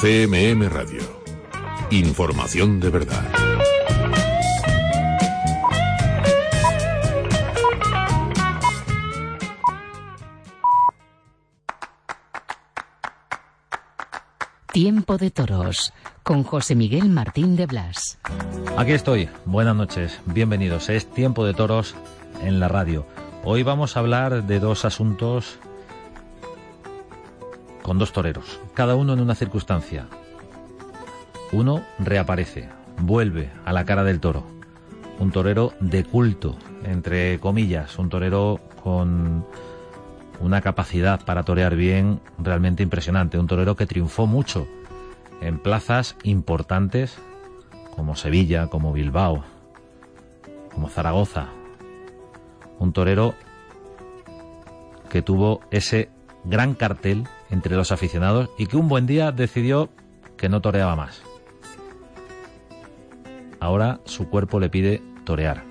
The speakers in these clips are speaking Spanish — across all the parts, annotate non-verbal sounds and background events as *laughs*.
CMM Radio. Información de verdad. Tiempo de Toros con José Miguel Martín de Blas. Aquí estoy. Buenas noches. Bienvenidos. Es Tiempo de Toros en la radio. Hoy vamos a hablar de dos asuntos con dos toreros, cada uno en una circunstancia. Uno reaparece, vuelve a la cara del toro. Un torero de culto, entre comillas, un torero con una capacidad para torear bien realmente impresionante, un torero que triunfó mucho en plazas importantes como Sevilla, como Bilbao, como Zaragoza. Un torero que tuvo ese gran cartel entre los aficionados y que un buen día decidió que no toreaba más. Ahora su cuerpo le pide torear.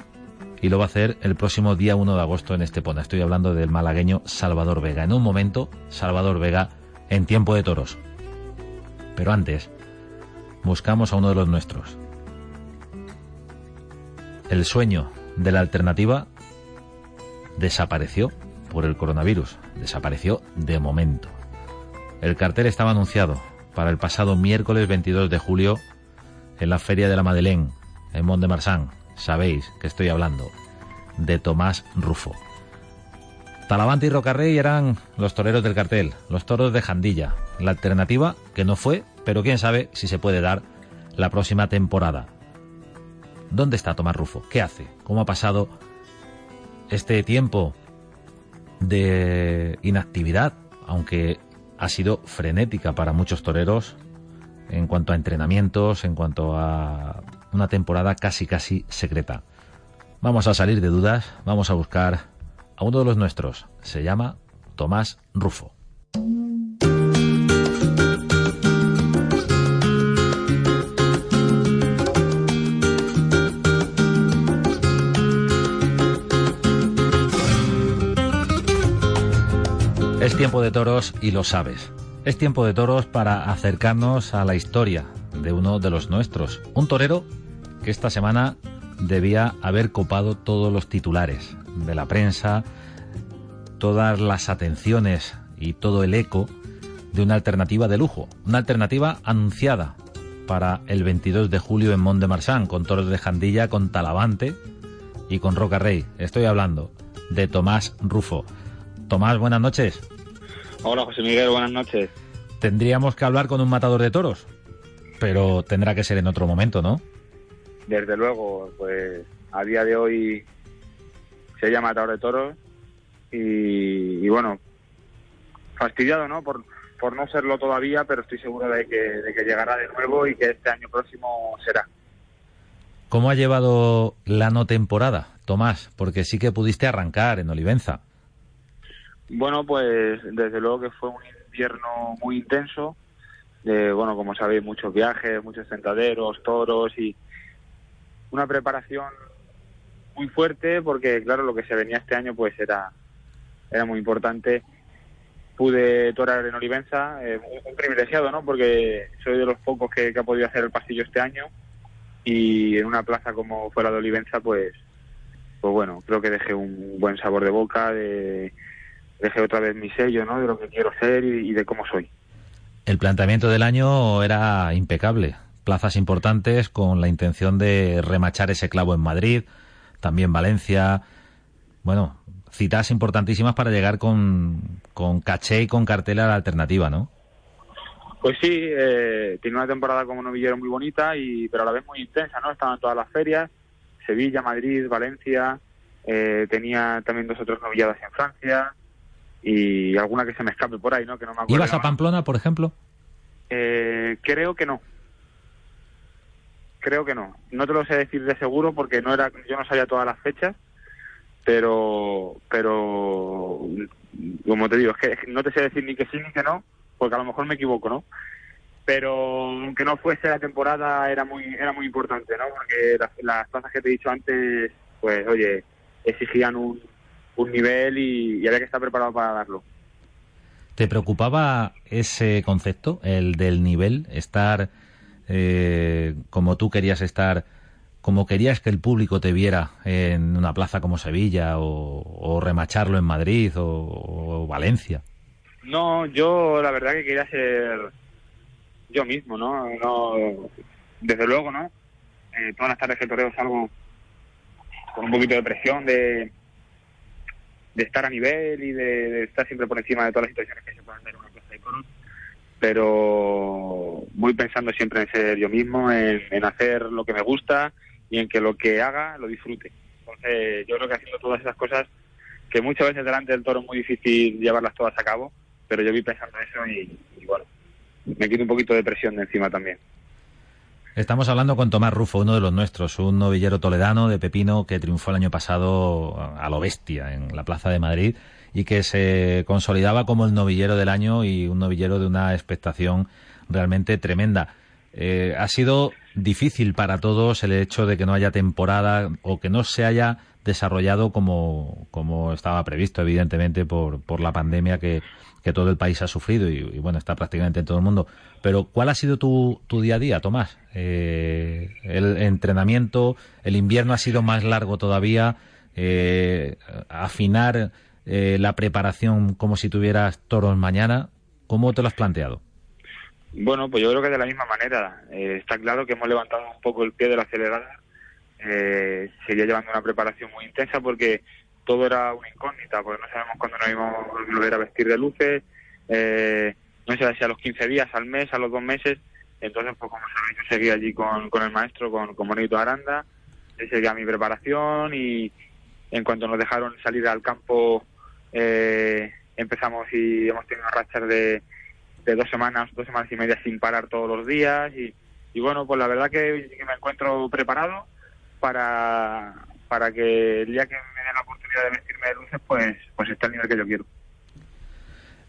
Y lo va a hacer el próximo día 1 de agosto en Estepona. Estoy hablando del malagueño Salvador Vega. En un momento, Salvador Vega en tiempo de toros. Pero antes, buscamos a uno de los nuestros. El sueño de la alternativa desapareció por el coronavirus. Desapareció de momento. El cartel estaba anunciado para el pasado miércoles 22 de julio en la Feria de la Madeleine, en Mont de Marsan. Sabéis que estoy hablando de Tomás Rufo. Talavante y Rocarrey eran los toreros del cartel, los toros de Jandilla. La alternativa que no fue, pero quién sabe si se puede dar la próxima temporada. ¿Dónde está Tomás Rufo? ¿Qué hace? ¿Cómo ha pasado este tiempo de inactividad? Aunque ha sido frenética para muchos toreros en cuanto a entrenamientos, en cuanto a una temporada casi casi secreta. Vamos a salir de dudas, vamos a buscar a uno de los nuestros. Se llama Tomás Rufo. Tiempo de toros y lo sabes. Es tiempo de toros para acercarnos a la historia de uno de los nuestros. Un torero que esta semana debía haber copado todos los titulares de la prensa, todas las atenciones y todo el eco de una alternativa de lujo. Una alternativa anunciada para el 22 de julio en Mont de Marsan, con toros de Jandilla, con Talavante y con Roca Rey. Estoy hablando de Tomás Rufo. Tomás, buenas noches. Hola José Miguel, buenas noches. Tendríamos que hablar con un matador de toros, pero tendrá que ser en otro momento, ¿no? Desde luego, pues a día de hoy se llama matador de toros y, y bueno, fastidiado, ¿no? Por, por no serlo todavía, pero estoy seguro de que, de que llegará de nuevo y que este año próximo será. ¿Cómo ha llevado la no temporada, Tomás? Porque sí que pudiste arrancar en Olivenza. Bueno, pues desde luego que fue un invierno muy intenso. Bueno, como sabéis, muchos viajes, muchos sentaderos, toros y una preparación muy fuerte porque, claro, lo que se venía este año pues era, era muy importante. Pude torar en Olivenza, eh, un, privilegiado, ¿no? Porque soy de los pocos que, que ha podido hacer el pasillo este año y en una plaza como fue la de Olivenza, pues, pues bueno, creo que dejé un buen sabor de boca, de, dejé otra vez mi sello, ¿no? De lo que quiero ser y, y de cómo soy. El planteamiento del año era impecable. Plazas importantes con la intención de remachar ese clavo en Madrid, también Valencia. Bueno, citas importantísimas para llegar con, con caché y con cartela a la alternativa, ¿no? Pues sí, eh, tiene una temporada como novillero muy bonita, y pero a la vez muy intensa, ¿no? Estaban todas las ferias, Sevilla, Madrid, Valencia, eh, tenía también dos o tres novilladas en Francia y alguna que se me escape por ahí, ¿no? Que no me acuerdo. ¿Ibas a. Pamplona, por ejemplo? Eh, creo que no. Creo que no. No te lo sé decir de seguro porque no era, yo no sabía todas las fechas, pero, pero, como te digo, es que no te sé decir ni que sí ni que no, porque a lo mejor me equivoco, ¿no? Pero aunque no fuese la temporada era muy, era muy importante, ¿no? Porque las, las plazas que te he dicho antes, pues, oye, exigían un, un nivel y, y había que estar preparado para darlo. ¿Te preocupaba ese concepto, el del nivel, estar eh, como tú querías estar, como querías que el público te viera en una plaza como Sevilla o, o remacharlo en Madrid o, o Valencia? No, yo la verdad que quería ser yo mismo, ¿no? no desde luego, ¿no? Eh, todas las tardes que toreo salgo con un poquito de presión de, de estar a nivel y de, estar siempre por encima de todas las situaciones que se puedan dar en una plaza de toros, pero voy pensando siempre en ser yo mismo, en, en hacer lo que me gusta y en que lo que haga lo disfrute. Entonces, yo creo que haciendo todas esas cosas, que muchas veces delante del toro es muy difícil llevarlas todas a cabo, pero yo vi pensando eso y, y bueno, me quito un poquito de presión de encima también. Estamos hablando con Tomás Rufo, uno de los nuestros, un novillero toledano de Pepino que triunfó el año pasado a lo bestia en la Plaza de Madrid y que se consolidaba como el novillero del año y un novillero de una expectación realmente tremenda. Eh, ha sido difícil para todos el hecho de que no haya temporada o que no se haya desarrollado como, como estaba previsto, evidentemente, por, por la pandemia que, que todo el país ha sufrido y, bueno, está prácticamente en todo el mundo. Pero, ¿cuál ha sido tu, tu día a día, Tomás? Eh, el entrenamiento, el invierno ha sido más largo todavía, eh, afinar eh, la preparación como si tuvieras toros mañana, ¿cómo te lo has planteado? Bueno, pues yo creo que de la misma manera. Eh, está claro que hemos levantado un poco el pie del acelerador. Eh, seguía llevando una preparación muy intensa porque todo era una incógnita, porque no sabemos cuándo nos íbamos a volver a vestir de luces, eh, no sé si a los 15 días, al mes, a los dos meses. Entonces, pues como sabéis, yo seguía allí con, con el maestro, con, con Bonito Aranda, él seguía mi preparación y en cuanto nos dejaron salir al campo, eh, empezamos y hemos tenido rachas de, de dos semanas, dos semanas y media sin parar todos los días y, y bueno, pues la verdad que me encuentro preparado para, para que el día que me den la oportunidad de vestirme de luces, pues, pues esté al nivel que yo quiero.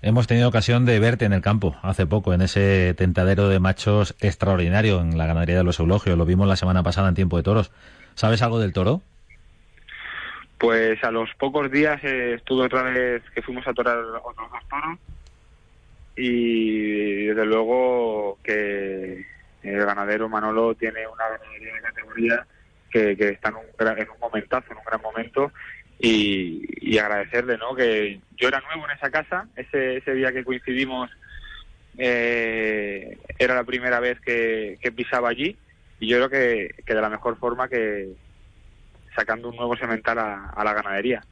Hemos tenido ocasión de verte en el campo hace poco, en ese tentadero de machos extraordinario en la ganadería de los eulogios. Lo vimos la semana pasada en tiempo de toros. ¿Sabes algo del toro? Pues a los pocos días eh, estuve otra vez que fuimos a torar otros dos toros y desde luego que el ganadero Manolo tiene una ganadería de categoría que, que está en un, gran- en un momentazo, en un gran momento y, y agradecerle, ¿no? Que yo era nuevo en esa casa, ese, ese día que coincidimos eh, era la primera vez que, que pisaba allí y yo creo que, que de la mejor forma que sacando un nuevo semental a, a la ganadería.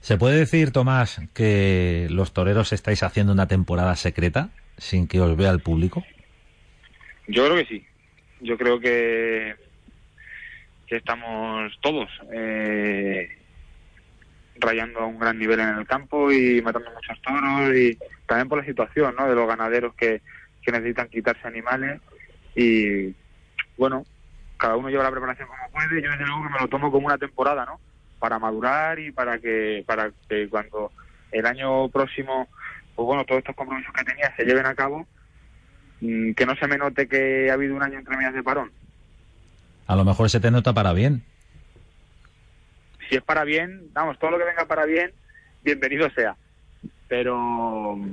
¿Se puede decir, Tomás, que los toreros estáis haciendo una temporada secreta sin que os vea el público? Yo creo que sí. Yo creo que, estamos todos eh, rayando a un gran nivel en el campo y matando muchos toros y también por la situación ¿no? de los ganaderos que, que necesitan quitarse animales y bueno, cada uno lleva la preparación como puede. Yo desde luego que me lo tomo como una temporada, ¿no? Para madurar y para que para que cuando el año próximo, pues bueno, todos estos compromisos que tenía se lleven a cabo, mm, que no se me note que ha habido un año entre medias de parón. A lo mejor se te nota para bien. Si es para bien, vamos, todo lo que venga para bien, bienvenido sea. Pero, mm,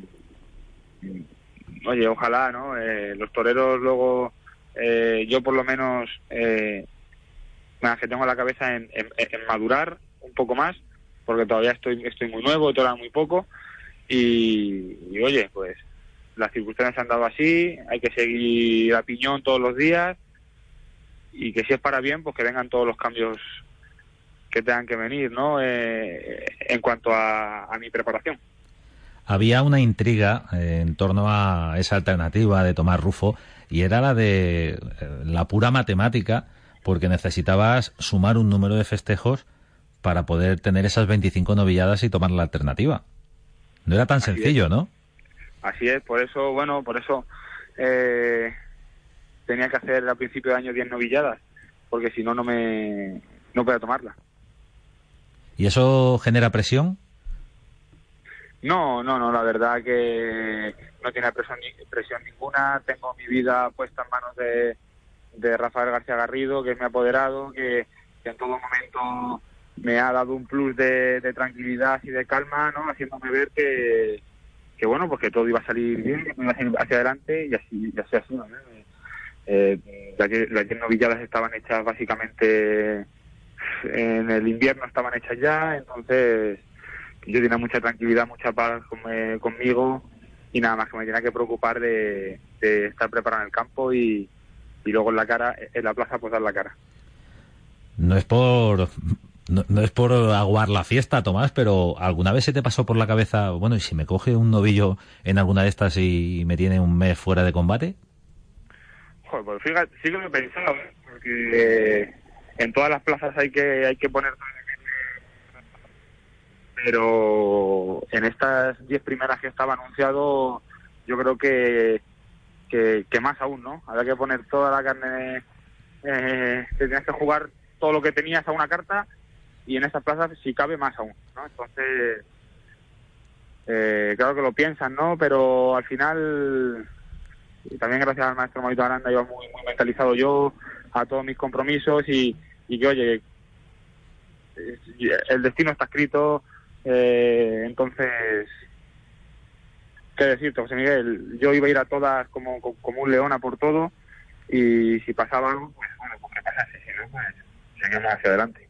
oye, ojalá, ¿no? Eh, los toreros luego, eh, yo por lo menos, eh, que tengo la cabeza en, en- madurar un poco más, porque todavía estoy estoy muy nuevo, todavía muy poco, y, y, oye, pues las circunstancias han dado así, hay que seguir a piñón todos los días, y que si es para bien, pues que vengan todos los cambios que tengan que venir, ¿no? Eh, en cuanto a, a mi preparación. Había una intriga eh, en torno a esa alternativa de Tomás Rufo y era la de eh, la pura matemática, porque necesitabas sumar un número de festejos para poder tener esas 25 novilladas y tomar la alternativa. No era tan Así sencillo, es. ¿no? Así es, por eso, bueno, por eso eh, tenía que hacer al principio de año 10 novilladas, porque si no, no me no podía tomarla. ¿Y eso genera presión? No, no, no, la verdad que no tiene presión, presión ninguna. Tengo mi vida puesta en manos de, de Rafael García Garrido, que es mi apoderado, que, que en todo momento me ha dado un plus de, de tranquilidad y de calma, ¿no? Haciéndome ver que, que bueno, pues que todo iba a salir bien, que iba a salir hacia adelante y así, y así ha sido, ¿no? Eh, las las novilladas estaban hechas básicamente en el invierno estaban hechas ya, entonces yo tenía mucha tranquilidad, mucha paz con- eh, conmigo y nada más que me tenía que preocupar de, estar preparado en el campo y, y luego en la cara, en la plaza, pues dar la cara. No es por no es por aguar la fiesta, Tomás, pero ¿alguna vez se te pasó por la cabeza, bueno, y si me coge un novillo en alguna de estas y me tiene un mes fuera de combate? Pues sí que lo he pensado, porque eh, en todas las plazas hay que hay que poner pero en estas 10 primeras que estaba anunciado yo creo que, que, más aún, ¿no? Había que poner toda la carne, eh, tenías que jugar todo lo que tenías a una carta y en estas plazas si cabe más aún, ¿no? Entonces, eh, claro que lo piensan, ¿no? Pero al final y también gracias al maestro Maito Aranda iba muy, muy mentalizado yo a todos mis compromisos y, y que oye eh, el destino está escrito eh, entonces qué decirte José Miguel yo iba a ir a todas como, como un león a por todo y si pasaba algo pues bueno pues que pasase si no pues seguimos hacia adelante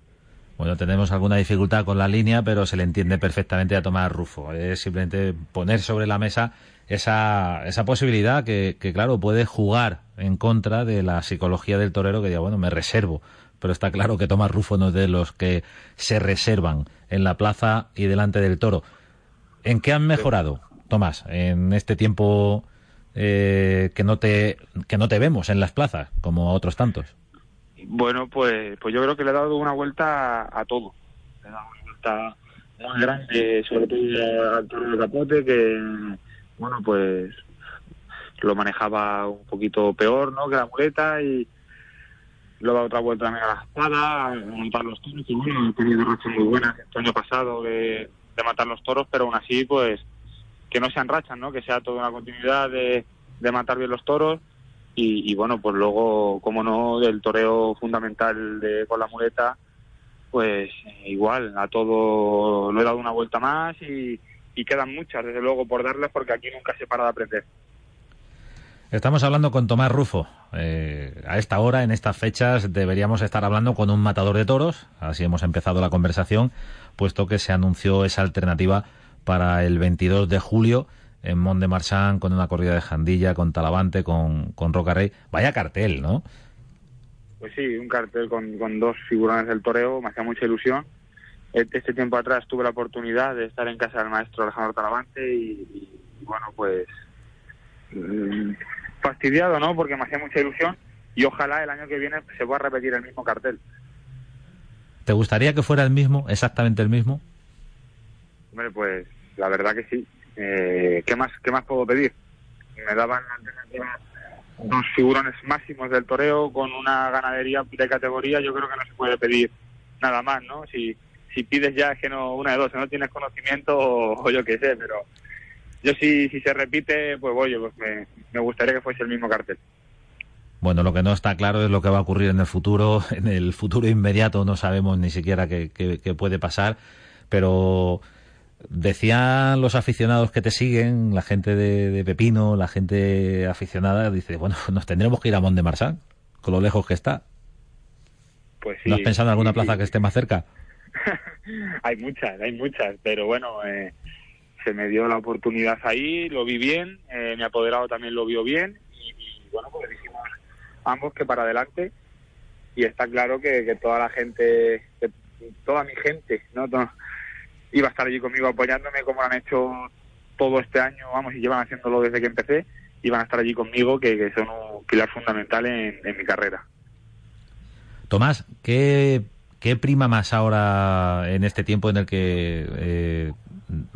Bueno, tenemos alguna dificultad con la línea, pero se le entiende perfectamente a Tomás Rufo. Es simplemente poner sobre la mesa esa, esa posibilidad que, que, claro, puede jugar en contra de la psicología del torero que diga, bueno, me reservo. Pero está claro que Tomás Rufo no es de los que se reservan en la plaza y delante del toro. ¿En qué han mejorado, Tomás, en este tiempo eh, que, no te, que no te vemos en las plazas, como a otros tantos? Bueno, pues, pues yo creo que le he dado una vuelta a, todo. Le he dado una vuelta muy grande, sobre todo al toro de capote, que, bueno, pues lo manejaba un poquito peor, ¿no? Que la muleta y dado otra vuelta también a la espada, a montar los toros, y bueno, he tenido rachas muy buenas el año pasado de, de matar los toros, pero aún así, pues, que no sean rachas, ¿no? Que sea toda una continuidad de, de matar bien los toros y, bueno, pues luego, como no, del toreo fundamental de con la muleta, pues igual, a todo lo he dado una vuelta más y, y quedan muchas, desde luego, por darles, porque aquí nunca se para de aprender. Estamos hablando con Tomás Rufo. Eh, a esta hora, en estas fechas, deberíamos estar hablando con un matador de toros. Así hemos empezado la conversación, puesto que se anunció esa alternativa para el 22 de julio en Mont de Marsan con una corrida de Jandilla, con Talavante, con, con Roca Rey. Vaya cartel, ¿no? Pues sí, un cartel con, con dos figurones del toreo, me hacía mucha ilusión. Este tiempo atrás tuve la oportunidad de estar en casa del maestro Alejandro Talavante y, y, bueno, pues mmm, fastidiado, ¿no? Porque me hacía mucha ilusión y ojalá el año que viene se pueda repetir el mismo cartel. ¿Te gustaría que fuera el mismo, exactamente el mismo? Hombre, pues la verdad que sí. Eh, ¿qué más qué más puedo pedir? Me daban dos figurones máximos del toreo con una ganadería de categoría, yo creo que no se puede pedir nada más, ¿no? Si si pides ya es que no una de dos, no tienes conocimiento o, o yo qué sé, pero yo si, si se repite, pues oye, pues me, me gustaría que fuese el mismo cartel. Bueno, lo que no está claro es lo que va a ocurrir en el futuro. *laughs* En el futuro inmediato no sabemos ni siquiera qué, qué, qué puede pasar, pero decían los aficionados que te siguen, la gente de, de, Pepino, la gente aficionada, dice, bueno, *laughs* nos tendremos que ir a Mont de Marsan, con lo lejos que está. Pues sí, ¿No has pensado en alguna sí, plaza sí. que esté más cerca? *laughs* hay muchas, hay muchas, pero bueno, eh, se me dio la oportunidad ahí, lo vi bien, eh, mi apoderado también lo vio bien y, y, bueno, pues dijimos ambos que para adelante y está claro que, que toda la gente, que toda mi gente, ¿no? Iba a estar allí conmigo apoyándome como han hecho todo este año, vamos, y llevan haciéndolo desde que empecé, iban a estar allí conmigo, que, son un pilar fundamental en, en mi carrera. Tomás, ¿qué, ¿Qué prima más ahora en este tiempo en el que eh,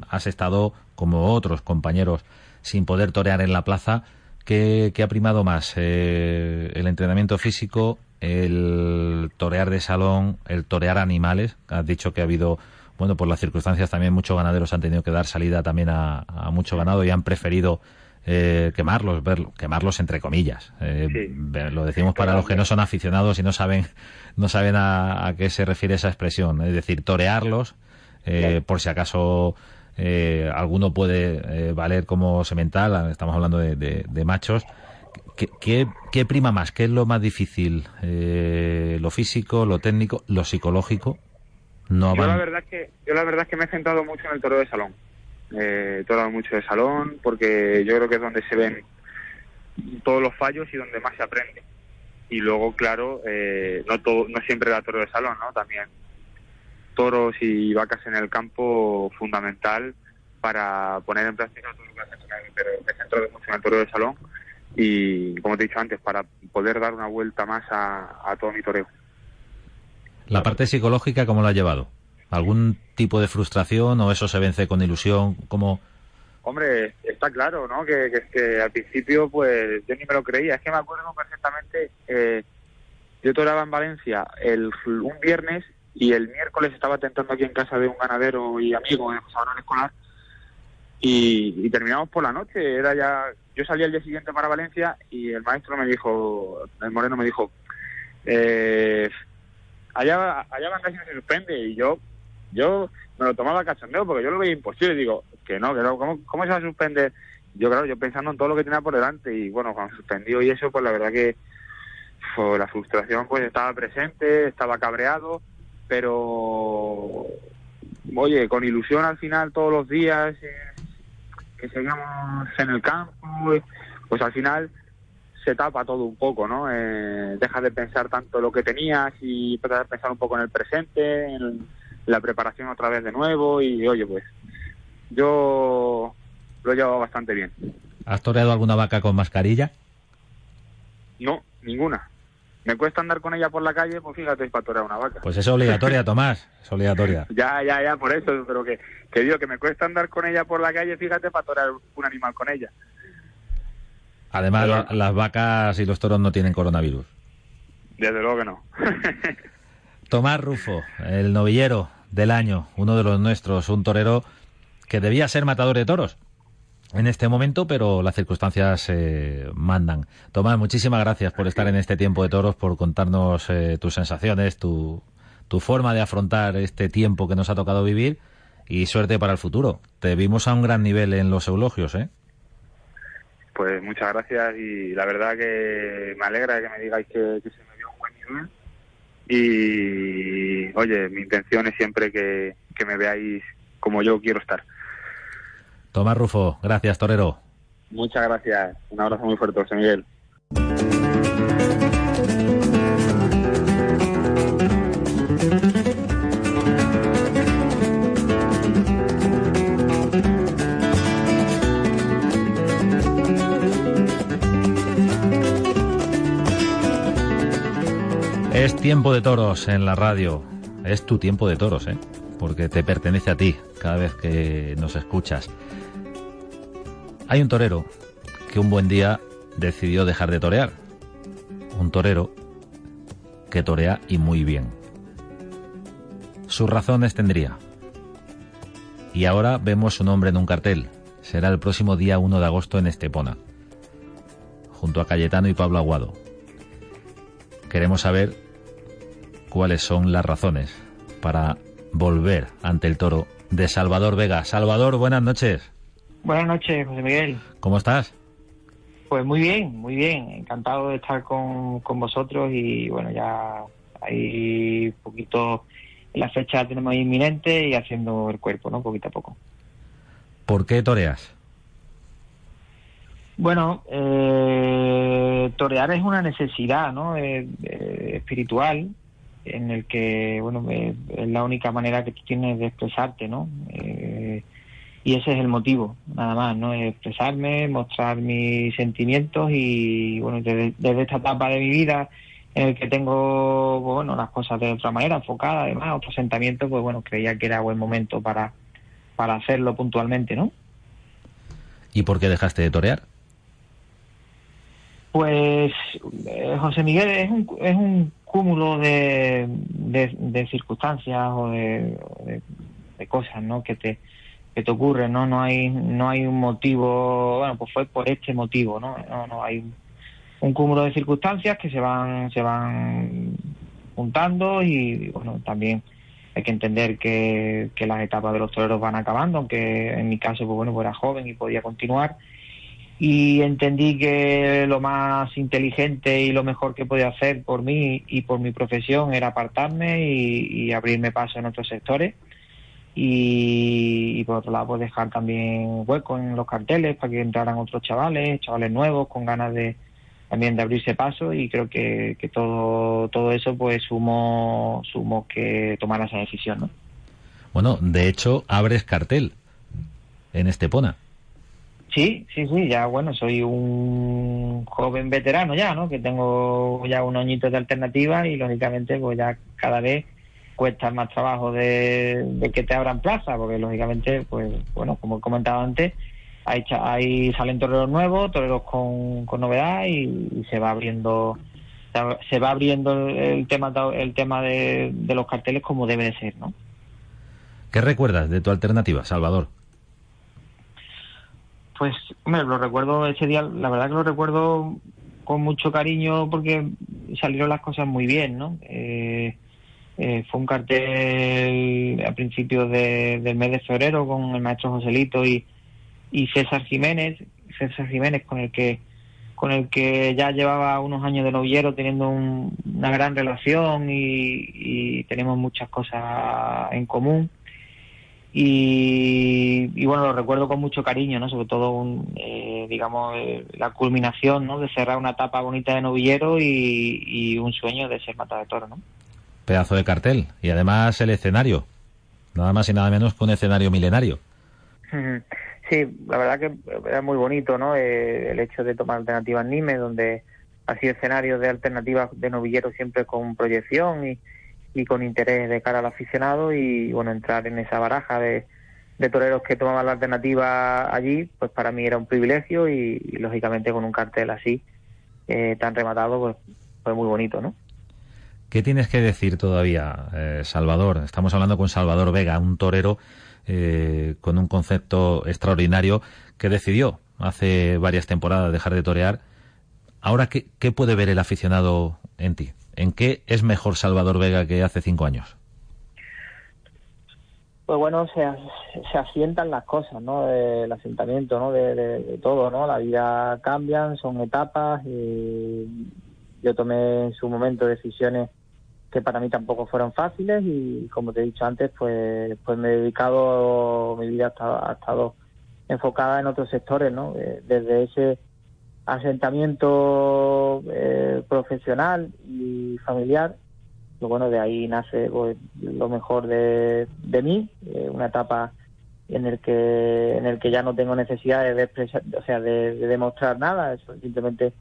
has estado, como otros compañeros, sin poder torear en la plaza? ¿Qué, qué ha primado más? Eh, ¿El entrenamiento físico, el torear de salón, el torear animales? Has dicho que ha habido, bueno, por las circunstancias también muchos ganaderos han tenido que dar salida también a, a mucho ganado y han preferido eh, quemarlos, ver, quemarlos entre comillas. Eh, Sí. Lo decimos para los que no son aficionados y no saben, no saben a, a qué se refiere esa expresión. Es decir, torearlos, eh, por si acaso eh, alguno puede eh, valer como semental, estamos hablando de, de- de machos. ¿Qué, qué, qué prima más? ¿Qué es lo más difícil? Eh, ¿Lo físico, lo técnico, lo psicológico? No Yo la verdad es que yo la verdad es que me he centrado mucho en el toro de salón. Eh, he torado mucho de salón porque yo creo que es donde se ven todos los fallos y donde más se aprende. Y luego, claro, eh, no todo, no siempre da toro de salón, ¿no? También toros y vacas en el campo fundamental para poner en práctica todo lo que haces con él. Pero me he centrado mucho en el toro de salón y, como te he dicho antes, para poder dar una vuelta más a, a todo mi toreo. La parte psicológica, ¿cómo lo ha llevado? ¿Algún tipo de frustración o eso se vence con ilusión? ¿Cómo? Hombre, está claro, ¿no? Que, al principio, pues yo ni me lo creía. Es que me acuerdo perfectamente. Eh, yo toraba en Valencia el, un viernes y el miércoles estaba tentando aquí en casa de un ganadero y amigo en José Manuel Escolar. Y, y terminamos por la noche. Era ya. Yo salí al día siguiente para Valencia y el maestro me dijo, el moreno me dijo, eh, allá, allá van casi se suspende. Y yo, yo me lo tomaba cachondeo porque yo lo veía imposible. Digo, que no, que no, ¿cómo, cómo se va a suspender? Yo, claro, yo pensando en todo lo que tenía por delante y bueno, cuando suspendió y eso, pues la verdad que la frustración pues estaba presente, estaba cabreado, pero oye, con ilusión al final todos los días eh, que seguíamos en el campo, pues al final se tapa todo un poco, ¿no? Eh, dejas de pensar tanto lo que tenías y empiezas a pensar un poco en el presente, en la preparación otra vez de nuevo y oye, pues yo lo he llevado bastante bien. ¿Has toreado alguna vaca con mascarilla? No, ninguna. Me cuesta andar con ella por la calle, pues fíjate, es para torear una vaca. Pues es obligatoria, Tomás. Es obligatoria. *laughs* Ya, ya, ya, por eso, pero que, que digo que me cuesta andar con ella por la calle, fíjate, para torear un animal con ella. Además, la- las vacas y los toros no tienen coronavirus. Desde luego que no. *laughs* Tomás Rufo, el novillero del año, uno de los nuestros, un torero que debía ser matador de toros en este momento, pero las circunstancias eh, mandan. Tomás, muchísimas gracias por estar en este tiempo de toros, por contarnos eh, tus sensaciones, tu, tu forma de afrontar este tiempo que nos ha tocado vivir y suerte para el futuro. Te vimos a un gran nivel en los eulogios, ¿eh? Pues muchas gracias y la verdad que me alegra que me digáis que, que se me dio un buen nivel. Y oye, mi intención es siempre que, que me veáis como yo quiero estar. Tomás Rufo, gracias, torero. Muchas gracias. Un abrazo muy fuerte, José Miguel. Tiempo de toros en la radio. Es tu tiempo de toros, ¿eh? Porque te pertenece a ti cada vez que nos escuchas. Hay un torero que un buen día decidió dejar de torear. Un torero que torea y muy bien. Sus razones tendría. Y ahora vemos su nombre en un cartel. Será el próximo día 1 de agosto en Estepona, junto a Cayetano y Pablo Aguado. Queremos saber cuáles son las razones para volver ante el toro de Salvador Vega. Salvador, buenas noches. Buenas noches, José Miguel. ¿Cómo estás? Pues muy bien, muy bien. Encantado de estar con, con vosotros y bueno, ya hay poquito, la fecha tenemos ahí inminente y haciendo el cuerpo, ¿no? Poquito a poco. ¿Por qué toreas? Bueno, eh, torear es una necesidad, ¿no? Eh, eh, espiritual en el que, bueno, eh, es la única manera que tú tienes de expresarte, ¿no? Eh, y ese es el motivo, nada más, ¿no? Expresarme, mostrar mis sentimientos y, bueno, desde, desde esta etapa de mi vida en el que tengo pues, bueno las cosas de otra manera enfocadas además otro asentamiento pues bueno creía que era buen momento para para hacerlo puntualmente no y por qué dejaste de torear pues eh, José Miguel es un, es un cúmulo de, de, circunstancias o de, de, cosas ¿no? que te que te ocurren no no hay no hay un motivo bueno pues fue por este motivo no no, no hay un cúmulo de circunstancias que se van, se van juntando y bueno, también hay que entender que, las etapas de los toreros van acabando, aunque en mi caso, pues bueno, pues era joven y podía continuar. Y entendí que lo más inteligente y lo mejor que podía hacer por mí y por mi profesión era apartarme y, abrirme paso en otros sectores. Y, por otro lado, pues dejar también hueco en los carteles para que entraran otros chavales, chavales nuevos con ganas de, también de abrirse paso y creo que, que todo, todo eso pues sumo, sumo que tomara esa decisión, ¿no? Bueno, de hecho, abres cartel en Estepona. Sí, sí, sí, ya bueno, soy un joven veterano ya, ¿no? Que tengo ya un añito de alternativa y lógicamente pues ya cada vez cuesta más trabajo de, de que te abran plaza, porque lógicamente, pues bueno, como he comentado antes, Ahí, ahí salen toreros nuevos, toreros con, novedad y, se va abriendo se va abriendo el tema el tema de, los carteles como debe de ser, ¿no? ¿Qué recuerdas de tu alternativa, Salvador? Pues, hombre, lo recuerdo ese día, la verdad que lo recuerdo con mucho cariño porque salieron las cosas muy bien, ¿no? Eh, eh, fue un cartel a principios del mes de febrero con el maestro Joselito y, y César Jiménez, César Jiménez con el que con el que ya llevaba unos años de novillero teniendo una gran relación y, tenemos muchas cosas en común. Y, bueno, lo recuerdo con mucho cariño, ¿no? Sobre todo, eh, digamos, eh, la culminación, ¿no? De cerrar una etapa bonita de novillero y, un sueño de ser mata de toro, ¿no? Pedazo de cartel. Y además el escenario. Nada más y nada menos que un escenario milenario. Sí, la verdad que era muy bonito, ¿no? Eh, el hecho de tomar alternativas Nime, donde ha sido escenario de alternativas de novillero siempre con proyección y, y con interés de cara al aficionado y, bueno, entrar en esa baraja de, toreros que tomaban la alternativa allí, pues para mí era un privilegio y, lógicamente con un cartel así eh, tan rematado, pues fue muy bonito, ¿no? ¿Qué tienes que decir todavía, eh, Salvador? Estamos hablando con Salvador Vega, un torero eh, con un concepto extraordinario que decidió hace varias temporadas dejar de torear. Ahora, ¿qué, ¿qué, puede ver el aficionado en ti? ¿En qué es mejor Salvador Vega que hace cinco años? Pues bueno, se, se asientan las cosas, ¿no? El asentamiento, ¿no? De, todo, ¿no? La vida cambian, son etapas. Y yo tomé en su momento decisiones que para mí tampoco fueron fáciles y como te he dicho antes, pues, pues me he dedicado, mi vida ha estado, enfocada en otros sectores, ¿no? Eh, desde ese asentamiento eh, profesional y familiar, pues bueno, de ahí nace pues, lo mejor de, de mí, eh, una etapa en el que en el que ya no tengo necesidad de, expresar, o sea, de, de demostrar nada, eso simplemente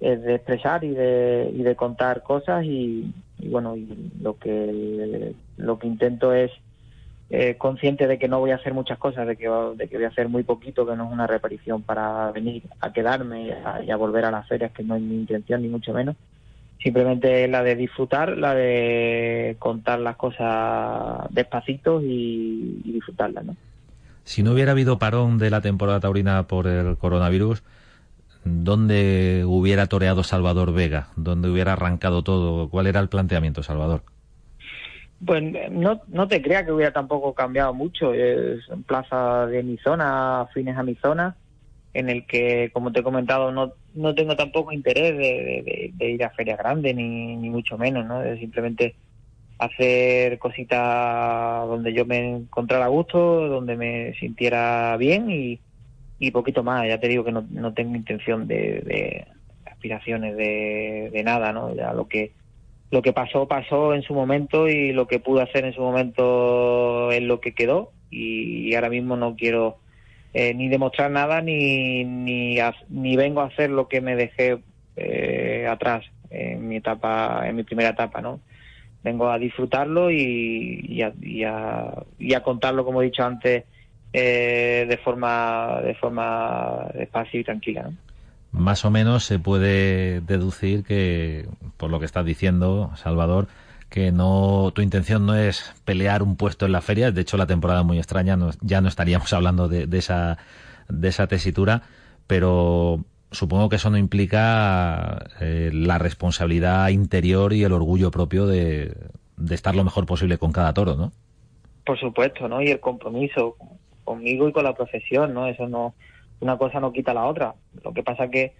es de expresar y de, y de contar cosas y, y bueno, y lo que lo que intento es eh, consciente de que no voy a hacer muchas cosas, de que, voy a hacer muy poquito, que no es una reparición para venir a quedarme y a, volver a las ferias, que no es mi intención ni mucho menos. Simplemente la de disfrutar, la de contar las cosas despacito y, y disfrutarlas, ¿no? Si no hubiera habido parón de la temporada taurina por el coronavirus, ¿dónde hubiera toreado Salvador Vega? ¿Dónde hubiera arrancado todo? ¿Cuál era el planteamiento, Salvador? Pues no, no te creas que hubiera tampoco cambiado mucho. Es en plaza de mi zona, fines a mi zona, en el que, como te he comentado, no, no tengo tampoco interés de, ir a ferias grandes, ni, ni mucho menos, ¿no? De simplemente hacer cositas donde yo me encontrara a gusto, donde me sintiera bien y, y poquito más. Ya te digo que no, no tengo intención de, aspiraciones de, de, nada, ¿no? Ya lo que lo que pasó pasó en su momento y lo que pude hacer en su momento es lo que quedó y, ahora mismo no quiero eh, ni demostrar nada ni ni, ni vengo a hacer lo que me dejé eh, atrás. en mi etapa, en mi primera etapa, ¿no? Vengo a disfrutarlo y, y, a, y, a, contarlo, como he dicho antes, eh, de forma de forma despacio y tranquila, ¿no? Más o menos se puede deducir que, por lo que estás diciendo, Salvador, que no tu intención no es pelear un puesto en la feria. De hecho, la temporada muy extraña, ya no estaríamos *laughs* hablando de, de, esa de esa tesitura, pero supongo que eso no implica eh, la responsabilidad interior y el orgullo propio de, de, estar lo mejor posible con cada toro, ¿no? Por supuesto, ¿no? Y el compromiso conmigo y con la profesión, ¿no? Eso no, una cosa no quita la otra. Lo que pasa que,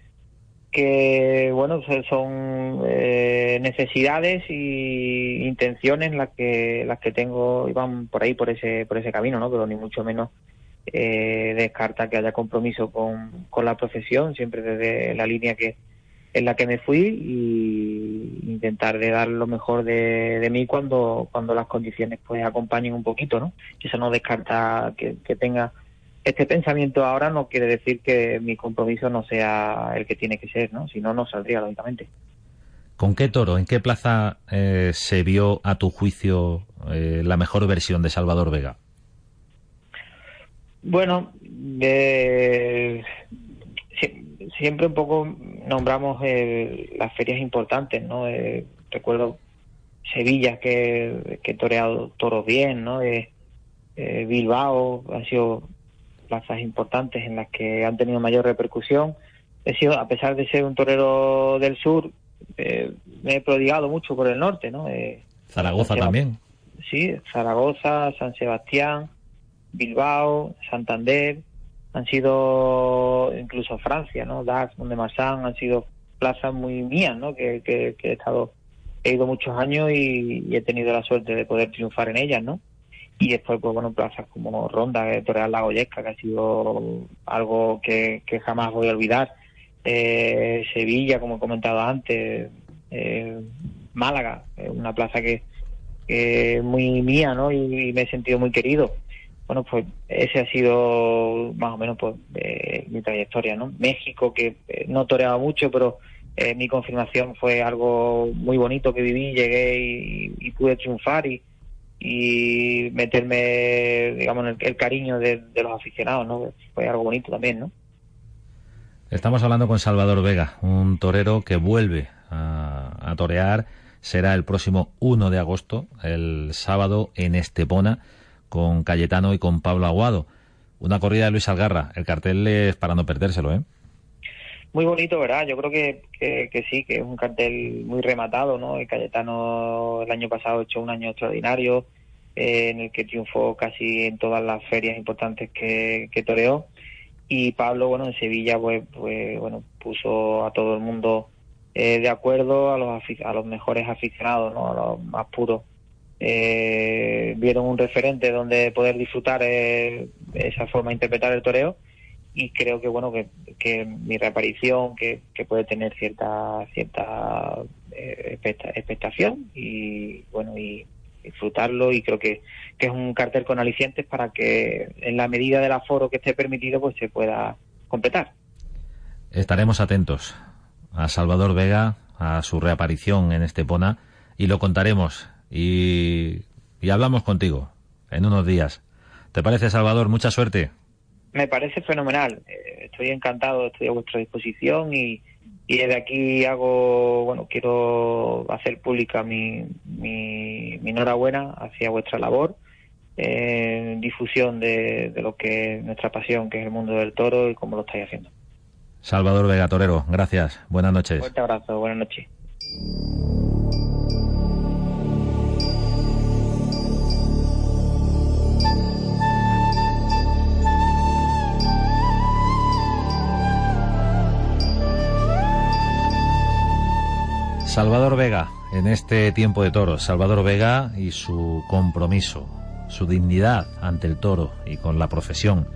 que bueno, son eh, necesidades y intenciones las que, las que tengo y van por ahí, por ese, por ese camino, ¿no? Pero ni mucho menos eh, descarta que haya compromiso con, con la profesión, siempre desde la línea que en la que me fui y intentar de dar lo mejor de, de mí cuando, cuando las condiciones pues acompañen un poquito, ¿no? Eso no descarta que, que tenga este pensamiento ahora no quiere decir que mi compromiso no sea el que tiene que ser, ¿no? Si no, no saldría, lógicamente. ¿Con qué toro, en qué plaza eh, se vio, a tu juicio, eh, la mejor versión de Salvador Vega? Bueno, eh, siempre un poco nombramos eh, las ferias importantes, ¿no? Eh, recuerdo Sevilla que, que he toreado toros bien, ¿no? Eh, Bilbao han sido plazas importantes en las que han tenido mayor repercusión. He sido, a pesar de ser un torero del sur, me he prodigado mucho por el norte, ¿no? Zaragoza también. Sí, Zaragoza, San Sebastián, Bilbao, Santander, han sido incluso Francia, ¿no? Dax, Mont-de-Marsan, han sido plazas muy mías, ¿no? Que, que, he estado, he ido muchos años y, he tenido la suerte de poder triunfar en ellas, ¿no? Y después, pues bueno, plazas como Ronda, eh, Toreal La Goyesca, que ha sido algo que, que jamás voy a olvidar. Eh, Sevilla, como he comentado antes, eh, Málaga, una plaza que, que muy mía, ¿no? y me he sentido muy querido bueno, pues ese ha sido más o menos pues mi trayectoria, ¿no? México, que eh, no toreaba mucho, pero eh, mi confirmación fue algo muy bonito que viví, llegué y, pude triunfar y, y meterme, digamos, en el, cariño de, los aficionados, ¿no? Fue algo bonito también, ¿no? Estamos hablando con Salvador Vega, un torero que vuelve a, a torear. Será el próximo 1 de agosto, el sábado, en Estepona con Cayetano y con Pablo Aguado. Una corrida de Luis Algarra. El cartel es para no perdérselo, ¿eh? Muy bonito, ¿verdad? Yo creo que, que, sí, que es un cartel muy rematado, ¿no? El Cayetano el año pasado hecho un año extraordinario, eh, en el que triunfó casi en todas las ferias importantes que, que toreó. Y Pablo, bueno, en Sevilla, pues, pues bueno, puso a todo el mundo eh, de acuerdo, a los, a los mejores aficionados, ¿no? A los más puros eh, vieron un referente donde poder disfrutar eh, esa forma de interpretar el toreo y creo que bueno que, mi reaparición que, puede tener cierta cierta eh, expectación y bueno y disfrutarlo y creo que, que, es un cartel con alicientes para que en la medida del aforo que esté permitido pues se pueda completar. Estaremos atentos a Salvador Vega, a su reaparición en Estepona y lo contaremos y, hablamos contigo en unos días. ¿Te parece, Salvador? Mucha suerte. Me parece fenomenal. Eh, estoy encantado, estoy a vuestra disposición y, y desde aquí hago, bueno, quiero hacer pública mi, mi, enhorabuena hacia vuestra labor en difusión de, de, lo que es nuestra pasión, que es el mundo del toro y cómo lo estáis haciendo. Salvador Vega Torero, gracias. Buenas noches. Un fuerte abrazo, buenas noches. Salvador Vega, en este tiempo de toros, Salvador Vega y su compromiso, su dignidad ante el toro y con la profesión,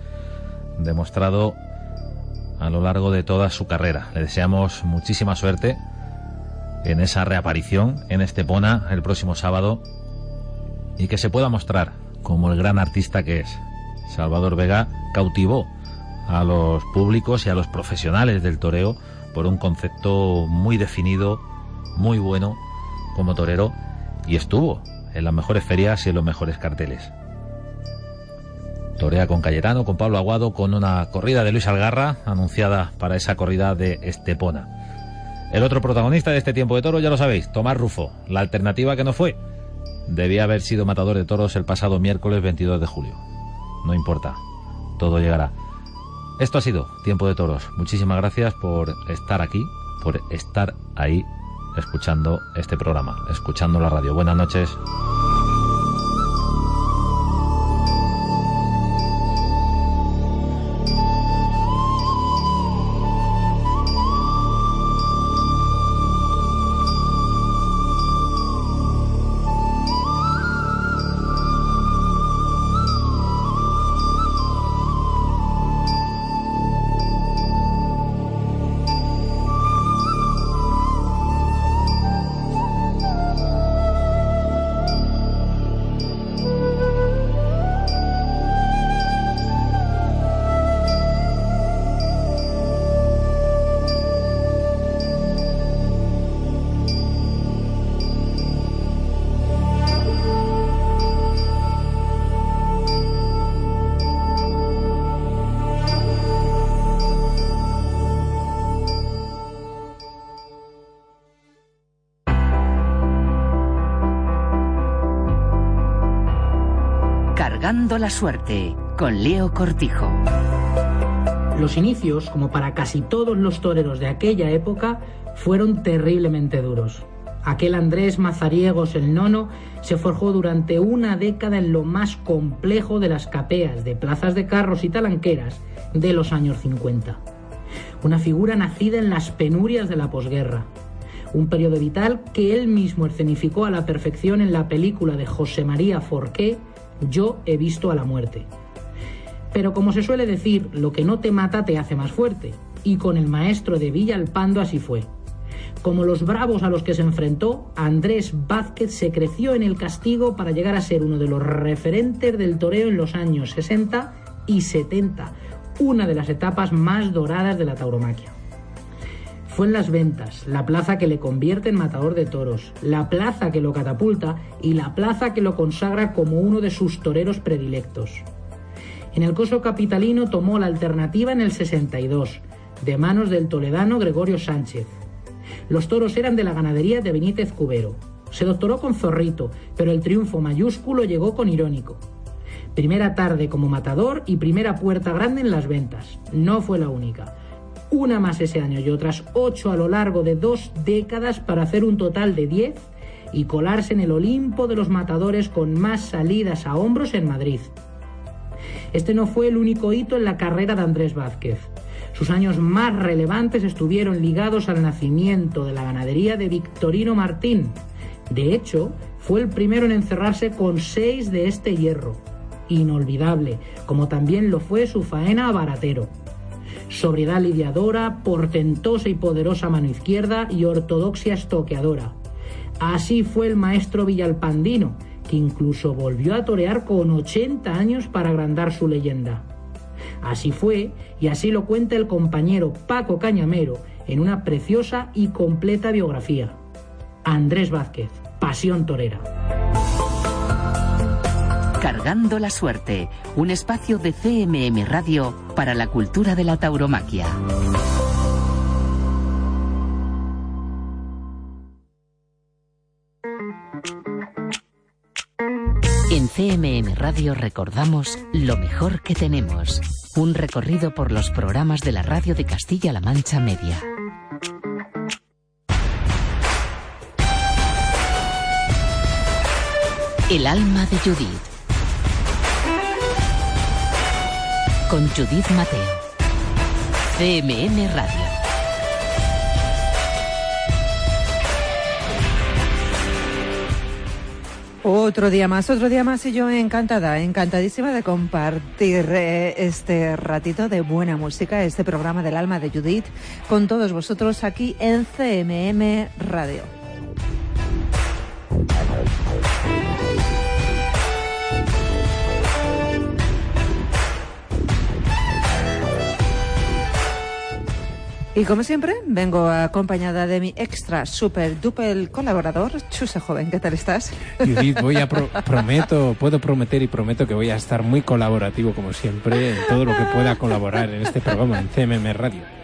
demostrado a lo largo de toda su carrera. Le deseamos muchísima suerte en esa reaparición en Estepona el próximo sábado y que se pueda mostrar como el gran artista que es. Salvador Vega cautivó a los públicos y a los profesionales del toreo por un concepto muy definido muy bueno como torero y estuvo en las mejores ferias y en los mejores carteles. Torea con Cayetano, con Pablo Aguado, con una corrida de Luis Algarra anunciada para esa corrida de Estepona. El otro protagonista de este tiempo de toro, ya lo sabéis, Tomás Rufo. La alternativa que no fue, debía haber sido matador de toros el pasado miércoles 22 de julio. No importa, todo llegará. Esto ha sido Tiempo de Toros. Muchísimas gracias por estar aquí, por estar ahí escuchando este programa, escuchando la radio. Buenas noches. La suerte con Leo Cortijo. Los inicios, como para casi todos los toreros de aquella época, fueron terriblemente duros. Aquel Andrés Mazariegos el nono se forjó durante una década en lo más complejo de las capeas de plazas de carros y talanqueras de los años 50. Una figura nacida en las penurias de la posguerra. Un periodo vital que él mismo escenificó a la perfección en la película de José María Forqué yo he visto a la muerte. Pero como se suele decir, lo que no te mata te hace más fuerte. Y con el maestro de Villalpando así fue. Como los bravos a los que se enfrentó, Andrés Vázquez se creció en el castigo para llegar a ser uno de los referentes del toreo en los años 60 y 70, una de las etapas más doradas de la tauromaquia. Fue en las ventas, la plaza que le convierte en matador de toros, la plaza que lo catapulta y la plaza que lo consagra como uno de sus toreros predilectos. En el coso capitalino tomó la alternativa en el 62, de manos del toledano Gregorio Sánchez. Los toros eran de la ganadería de Benítez Cubero. Se doctoró con Zorrito, pero el triunfo mayúsculo llegó con Irónico. Primera tarde como matador y primera puerta grande en las ventas. No fue la única una más ese año y otras ocho a lo largo de dos décadas para hacer un total de diez y colarse en el Olimpo de los matadores con más salidas a hombros en Madrid. Este no fue el único hito en la carrera de Andrés Vázquez. Sus años más relevantes estuvieron ligados al nacimiento de la ganadería de Victorino Martín. De hecho, fue el primero en encerrarse con seis de este hierro. Inolvidable, como también lo fue su faena a Baratero sobriedad lidiadora, portentosa y poderosa mano izquierda y ortodoxia estoqueadora. Así fue el maestro Villalpandino, que incluso volvió a torear con 80 años para agrandar su leyenda. Así fue, y así lo cuenta el compañero Paco Cañamero en una preciosa y completa biografía. Andrés Vázquez, Pasión Torera. Cargando la Suerte, un espacio de CMM Radio para la cultura de la tauromaquia. En CMM Radio recordamos lo mejor que tenemos. Un recorrido por los programas de la radio de Castilla-La Mancha Media. El alma de Judith con Judith Mateo. CMM Radio. Otro día más, otro día más y yo encantada, encantadísima de compartir eh, este ratito de buena música, este programa del alma de Judith, con todos vosotros aquí en CMM Radio. Y como siempre, vengo acompañada de mi extra super duper colaborador, Chuse Joven. ¿Qué tal estás? Judith, voy a *laughs* prometo, puedo prometer y prometo que voy a estar muy colaborativo como siempre en todo lo que pueda colaborar en este programa en CMM Radio.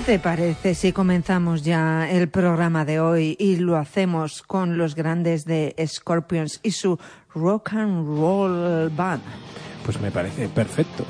¿Qué te parece si comenzamos ya el programa de hoy y lo hacemos con los grandes de Scorpions y su rock and roll band? Pues me parece perfecto.